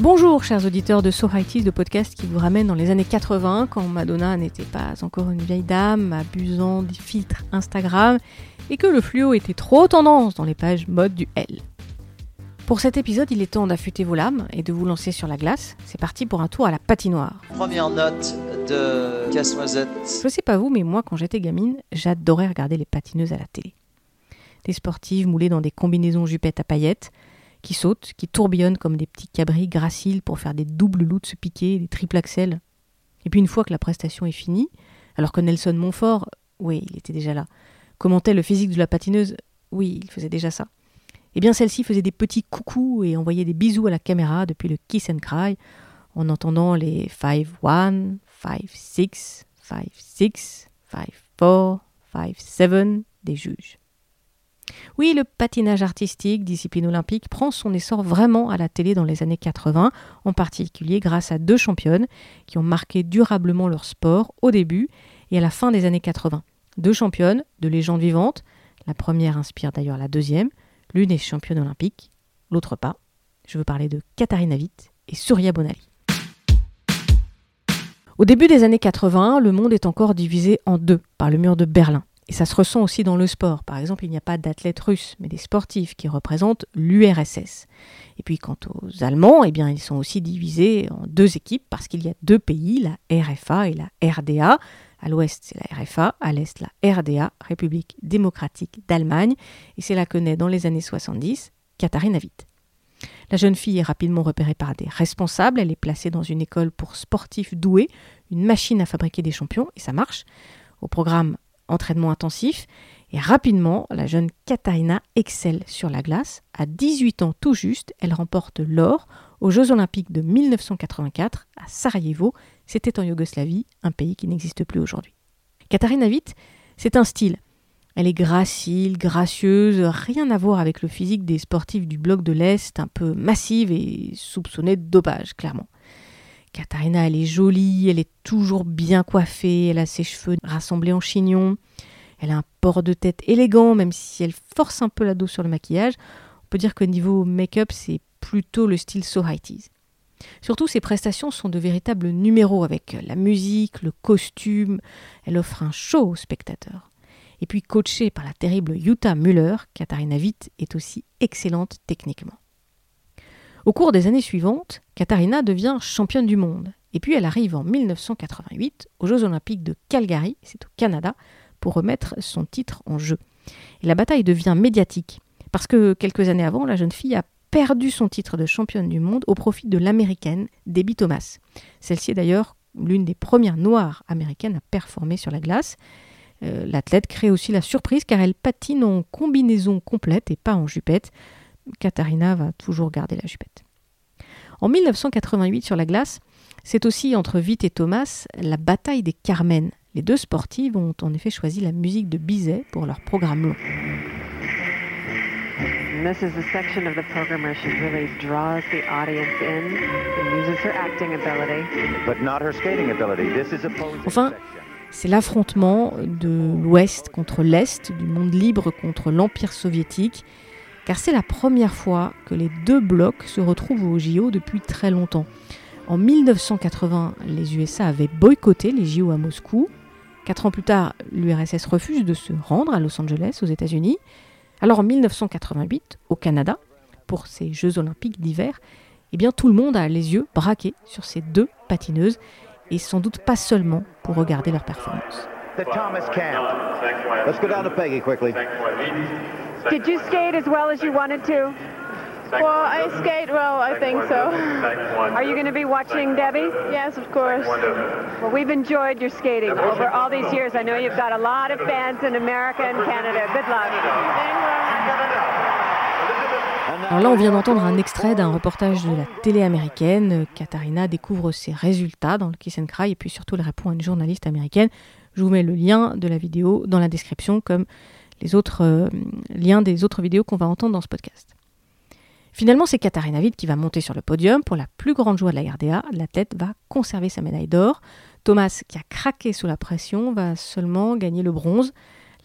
Bonjour chers auditeurs de So High de podcast qui vous ramène dans les années 80 quand Madonna n'était pas encore une vieille dame abusant des filtres Instagram et que le fluo était trop tendance dans les pages mode du L. Pour cet épisode, il est temps d'affûter vos lames et de vous lancer sur la glace. C'est parti pour un tour à la patinoire. Première note de Casse-Noisette. Je sais pas vous, mais moi quand j'étais gamine, j'adorais regarder les patineuses à la télé. Des sportives moulées dans des combinaisons jupettes à paillettes, qui sautent, qui tourbillonnent comme des petits cabris graciles pour faire des doubles se piquer, des triples axels. Et puis une fois que la prestation est finie, alors que Nelson Montfort, oui, il était déjà là, commentait le physique de la patineuse, oui, il faisait déjà ça. Eh bien celle-ci faisait des petits coucous et envoyait des bisous à la caméra depuis le kiss and cry, en entendant les 5-1, 5-6, 5-6, 5-4, 5-7 des juges. Oui, le patinage artistique, discipline olympique, prend son essor vraiment à la télé dans les années 80, en particulier grâce à deux championnes qui ont marqué durablement leur sport au début et à la fin des années 80. Deux championnes, de légendes vivantes, la première inspire d'ailleurs la deuxième, l'une est championne olympique, l'autre pas. Je veux parler de Katharina Witt et Surya Bonali. Au début des années 80, le monde est encore divisé en deux par le mur de Berlin. Et ça se ressent aussi dans le sport. Par exemple, il n'y a pas d'athlètes russes, mais des sportifs qui représentent l'URSS. Et puis quant aux Allemands, eh bien, ils sont aussi divisés en deux équipes parce qu'il y a deux pays, la RFA et la RDA. À l'ouest, c'est la RFA, à l'est, la RDA, République démocratique d'Allemagne. Et c'est là que naît dans les années 70 Katharina Witt. La jeune fille est rapidement repérée par des responsables. Elle est placée dans une école pour sportifs doués, une machine à fabriquer des champions, et ça marche. Au programme entraînement intensif, et rapidement, la jeune Katarina excelle sur la glace. À 18 ans tout juste, elle remporte l'or aux Jeux olympiques de 1984 à Sarajevo, c'était en Yougoslavie, un pays qui n'existe plus aujourd'hui. Katarina Witt, c'est un style. Elle est gracile, gracieuse, rien à voir avec le physique des sportifs du bloc de l'Est, un peu massive et soupçonnée de dopage, clairement. Katharina, elle est jolie, elle est toujours bien coiffée, elle a ses cheveux rassemblés en chignon, elle a un port de tête élégant, même si elle force un peu la dos sur le maquillage. On peut dire que niveau make-up, c'est plutôt le style So Surtout, ses prestations sont de véritables numéros avec la musique, le costume. Elle offre un show aux spectateurs. Et puis, coachée par la terrible Jutta Müller, Katharina Witt est aussi excellente techniquement. Au cours des années suivantes, Katharina devient championne du monde. Et puis elle arrive en 1988 aux Jeux olympiques de Calgary, c'est au Canada, pour remettre son titre en jeu. Et la bataille devient médiatique, parce que quelques années avant, la jeune fille a perdu son titre de championne du monde au profit de l'américaine Debbie Thomas. Celle-ci est d'ailleurs l'une des premières noires américaines à performer sur la glace. Euh, l'athlète crée aussi la surprise car elle patine en combinaison complète et pas en jupette. Katharina va toujours garder la jupette. En 1988 sur la glace, c'est aussi entre Witt et Thomas la bataille des Carmen. Les deux sportives ont en effet choisi la musique de Bizet pour leur programme long. Enfin, c'est l'affrontement de l'Ouest contre l'Est, du monde libre contre l'Empire soviétique, car c'est la première fois que les deux blocs se retrouvent au JO depuis très longtemps. En 1980, les USA avaient boycotté les JO à Moscou. Quatre ans plus tard, l'URSS refuse de se rendre à Los Angeles, aux États-Unis. Alors en 1988, au Canada, pour ces Jeux olympiques d'hiver, eh bien tout le monde a les yeux braqués sur ces deux patineuses, et sans doute pas seulement pour regarder leur performance. Did you skate as well as you wanted to? Well, I skate well, I think so. Are you going to be watching Debbie? Yes, of course. Well, we've enjoyed your skating over all these years. I know you've got a lot of fans in America and Canada. Good luck. Alors là, on vient d'entendre un extrait d'un reportage de la télé américaine. Katharina découvre ses résultats dans le Kiss and Cry et puis surtout elle répond à une journaliste américaine. Je vous mets le lien de la vidéo dans la description comme les autres euh, liens des autres vidéos qu'on va entendre dans ce podcast. Finalement, c'est Katharina Witt qui va monter sur le podium. Pour la plus grande joie de la RDA, l'athlète va conserver sa médaille d'or. Thomas, qui a craqué sous la pression, va seulement gagner le bronze.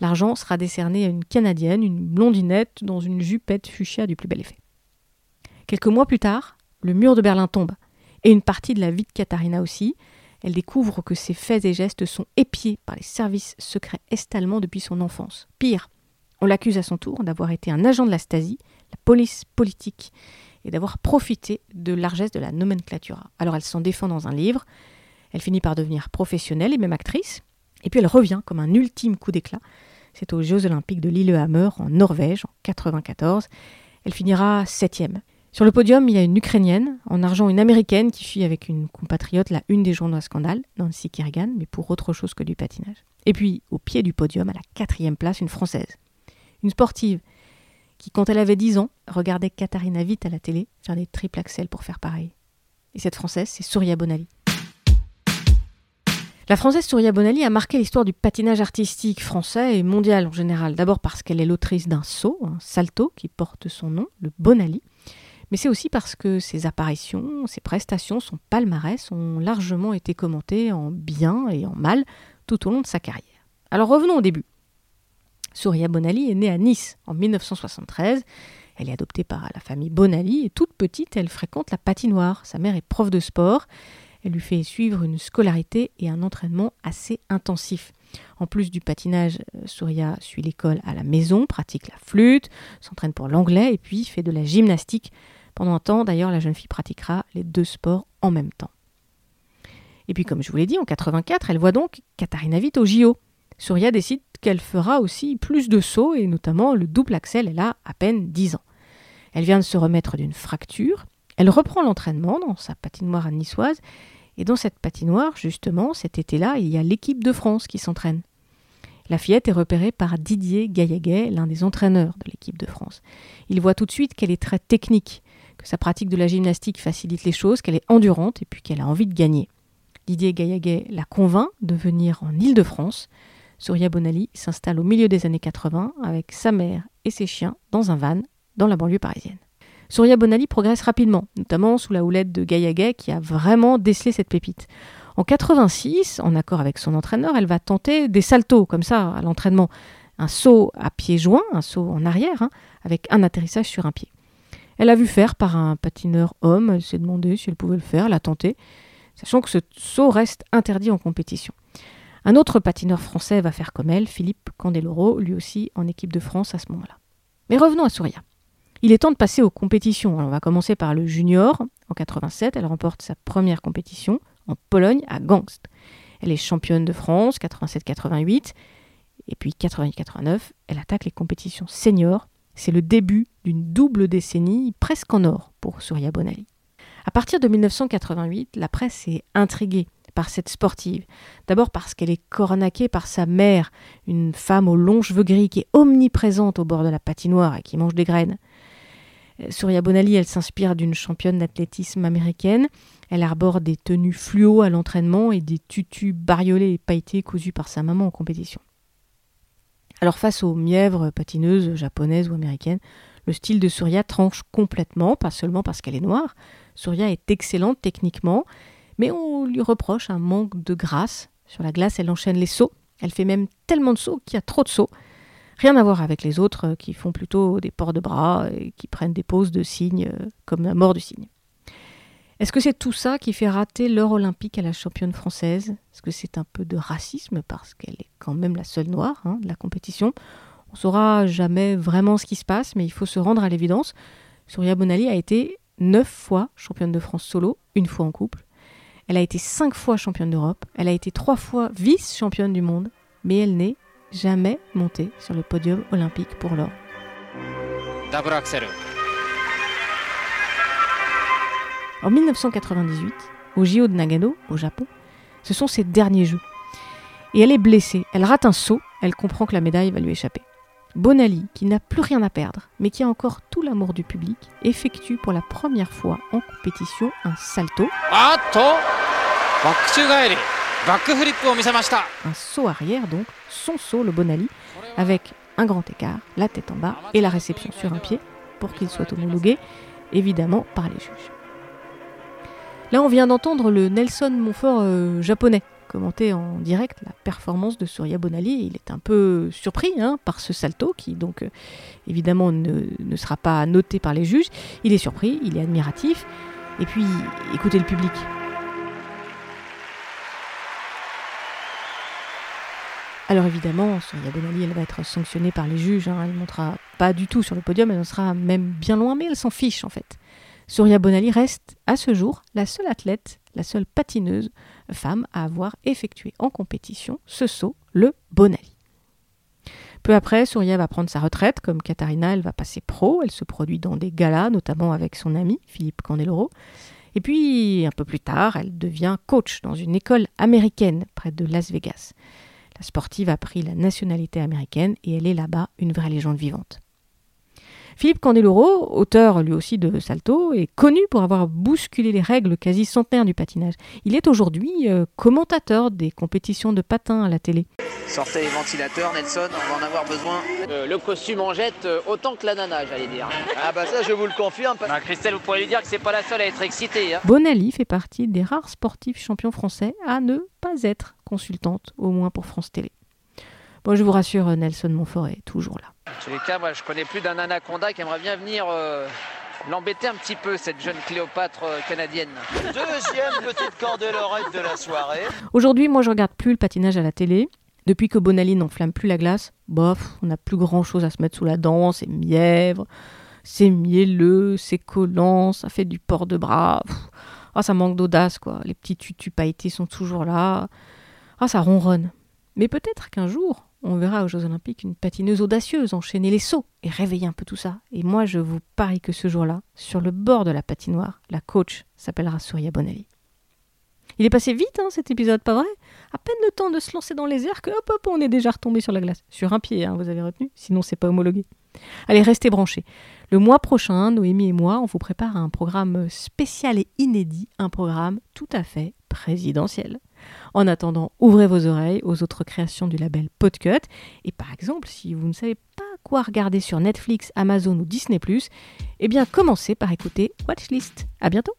L'argent sera décerné à une Canadienne, une blondinette, dans une jupette fuchsia du plus bel effet. Quelques mois plus tard, le mur de Berlin tombe, et une partie de la vie de Katharina aussi. Elle découvre que ses faits et gestes sont épiés par les services secrets est-allemands depuis son enfance. Pire, on l'accuse à son tour d'avoir été un agent de la Stasi, la police politique, et d'avoir profité de largesse de la nomenclatura. Alors elle s'en défend dans un livre, elle finit par devenir professionnelle et même actrice, et puis elle revient comme un ultime coup d'éclat. C'est aux Jeux olympiques de Lillehammer en Norvège en 94. Elle finira septième. Sur le podium, il y a une Ukrainienne, en argent une Américaine qui fuit avec une compatriote la une des journaux à scandale, Nancy Kerrigan, mais pour autre chose que du patinage. Et puis, au pied du podium, à la quatrième place, une Française. Une sportive qui, quand elle avait 10 ans, regardait Katharina Witt à la télé faire des triple axels pour faire pareil. Et cette Française, c'est Surya Bonali. La Française Surya Bonali a marqué l'histoire du patinage artistique français et mondial en général. D'abord parce qu'elle est l'autrice d'un saut, un salto qui porte son nom, le Bonali. Mais c'est aussi parce que ses apparitions, ses prestations, son palmarès ont largement été commentées en bien et en mal tout au long de sa carrière. Alors revenons au début. Surya Bonali est née à Nice en 1973. Elle est adoptée par la famille Bonali et toute petite, elle fréquente la patinoire. Sa mère est prof de sport. Elle lui fait suivre une scolarité et un entraînement assez intensif. En plus du patinage, euh, Surya suit l'école à la maison, pratique la flûte, s'entraîne pour l'anglais et puis fait de la gymnastique. Pendant un temps, d'ailleurs, la jeune fille pratiquera les deux sports en même temps. Et puis, comme je vous l'ai dit, en 84, elle voit donc Katharina Witt au JO. Surya décide qu'elle fera aussi plus de sauts et notamment le double axel. Elle a à peine 10 ans. Elle vient de se remettre d'une fracture. Elle reprend l'entraînement dans sa patinoire niçoise. Et dans cette patinoire, justement, cet été-là, il y a l'équipe de France qui s'entraîne. La fillette est repérée par Didier Gaillaguet, l'un des entraîneurs de l'équipe de France. Il voit tout de suite qu'elle est très technique, que sa pratique de la gymnastique facilite les choses, qu'elle est endurante et puis qu'elle a envie de gagner. Didier Gaillaguet la convainc de venir en Île-de-France. Surya Bonali s'installe au milieu des années 80 avec sa mère et ses chiens dans un van dans la banlieue parisienne. Surya Bonali progresse rapidement, notamment sous la houlette de Gaillaguet qui a vraiment décelé cette pépite. En 86, en accord avec son entraîneur, elle va tenter des saltos comme ça à l'entraînement. Un saut à pieds joints, un saut en arrière, hein, avec un atterrissage sur un pied. Elle a vu faire par un patineur homme, elle s'est demandé si elle pouvait le faire, elle a tenté, sachant que ce saut reste interdit en compétition. Un autre patineur français va faire comme elle, Philippe Candeloro, lui aussi en équipe de France à ce moment-là. Mais revenons à Surya. Il est temps de passer aux compétitions. on va commencer par le junior. En 87, elle remporte sa première compétition en Pologne à Gangst. Elle est championne de France 87-88 et puis 88-89, elle attaque les compétitions seniors. C'est le début d'une double décennie presque en or pour Surya Bonali. À partir de 1988, la presse est intriguée par cette sportive. D'abord parce qu'elle est cornaquée par sa mère, une femme aux longs cheveux gris qui est omniprésente au bord de la patinoire et qui mange des graines. Euh, Surya Bonali, elle s'inspire d'une championne d'athlétisme américaine. Elle arbore des tenues fluo à l'entraînement et des tutus bariolés et pailletés cousus par sa maman en compétition. Alors face aux mièvres patineuses japonaises ou américaines, le style de Surya tranche complètement, pas seulement parce qu'elle est noire. Surya est excellente techniquement, mais on lui reproche un manque de grâce. Sur la glace, elle enchaîne les sauts. Elle fait même tellement de sauts qu'il y a trop de sauts. Rien à voir avec les autres euh, qui font plutôt des ports de bras et qui prennent des poses de cygne euh, comme la mort du cygne. Est-ce que c'est tout ça qui fait rater l'heure olympique à la championne française? Est-ce que c'est un peu de racisme parce qu'elle est quand même la seule noire hein, de la compétition? On saura jamais vraiment ce qui se passe, mais il faut se rendre à l'évidence. Surya Bonali a été neuf fois championne de France solo, une fois en couple. Elle a été cinq fois championne d'Europe. Elle a été trois fois vice-championne du monde, mais elle n'est jamais montée sur le podium olympique pour l'or. En 1998, au JO de Nagano, au Japon, ce sont ses derniers jeux. Et elle est blessée, elle rate un saut, elle comprend que la médaille va lui échapper. Bonali, qui n'a plus rien à perdre, mais qui a encore tout l'amour du public, effectue pour la première fois en compétition un salto. Un saut arrière donc, son saut, le Bonali, avec un grand écart, la tête en bas et la réception sur un pied, pour qu'il soit homologué, évidemment, par les juges. Là, on vient d'entendre le Nelson Montfort euh, japonais commenter en direct la performance de Surya Bonali. Il est un peu surpris hein, par ce salto qui, donc, euh, évidemment, ne, ne, sera pas noté par les juges. Il est surpris, il est admiratif. Et puis, écoutez le public. Alors évidemment, Surya Bonali, elle va être sanctionnée par les juges. Hein. Elle ne montera pas du tout sur le podium, elle en sera même bien loin, mais elle s'en fiche en fait. Surya Bonali reste à ce jour la seule athlète, la seule patineuse femme à avoir effectué en compétition ce saut, le Bonali. Peu après, Surya va prendre sa retraite. Comme Katharina, elle va passer pro. Elle se produit dans des galas, notamment avec son ami Philippe Candeloro. Et puis, un peu plus tard, elle devient coach dans une école américaine près de Las Vegas. La sportive a pris la nationalité américaine et elle est là-bas une vraie légende vivante. Philippe Candeloro, auteur lui aussi de Salto, est connu pour avoir bousculé les règles quasi centenaires du patinage. Il est aujourd'hui euh, commentateur des compétitions de patin à la télé. Sortez les ventilateurs, Nelson, on va en avoir besoin. Euh, le costume en jette euh, autant que la nana, j'allais dire. Ah bah ça, je vous le confirme. Bah, Christelle, vous pourrez lui dire que c'est pas la seule à être excitée. Hein. Bonali fait partie des rares sportifs champions français à ne pas être consultante, au moins pour France Télé. Bon, je vous rassure, Nelson Montfort est toujours là. En tous les cas, moi, je connais plus d'un anaconda qui aimerait bien venir euh, l'embêter un petit peu, cette jeune Cléopâtre euh, canadienne. Deuxième petite cordelorette de la soirée. Aujourd'hui, moi, je regarde plus le patinage à la télé. Depuis que Bonali n'enflamme plus la glace, bof, on n'a plus grand chose à se mettre sous la dent, c'est mièvre, c'est mielleux, c'est collant, ça fait du port de bras. Ah, ça manque d'audace, quoi. Les petits tutus pailletés sont toujours là. Ah, ça ronronne. Mais peut-être qu'un jour, on verra aux Jeux Olympiques une patineuse audacieuse enchaîner les sauts et réveiller un peu tout ça. Et moi, je vous parie que ce jour-là, sur le bord de la patinoire, la coach s'appellera Surya Bonali. Il est passé vite, hein, cet épisode, pas vrai? À peine le temps de se lancer dans les airs que hop hop, on est déjà retombé sur la glace. Sur un pied, hein, vous avez retenu? Sinon, c'est pas homologué. Allez, restez branchés. Le mois prochain, Noémie et moi, on vous prépare un programme spécial et inédit, un programme tout à fait En attendant, ouvrez vos oreilles aux autres créations du label Podcut. Et par exemple, si vous ne savez pas quoi regarder sur Netflix, Amazon ou Disney+, eh bien commencez par écouter Watchlist. À bientôt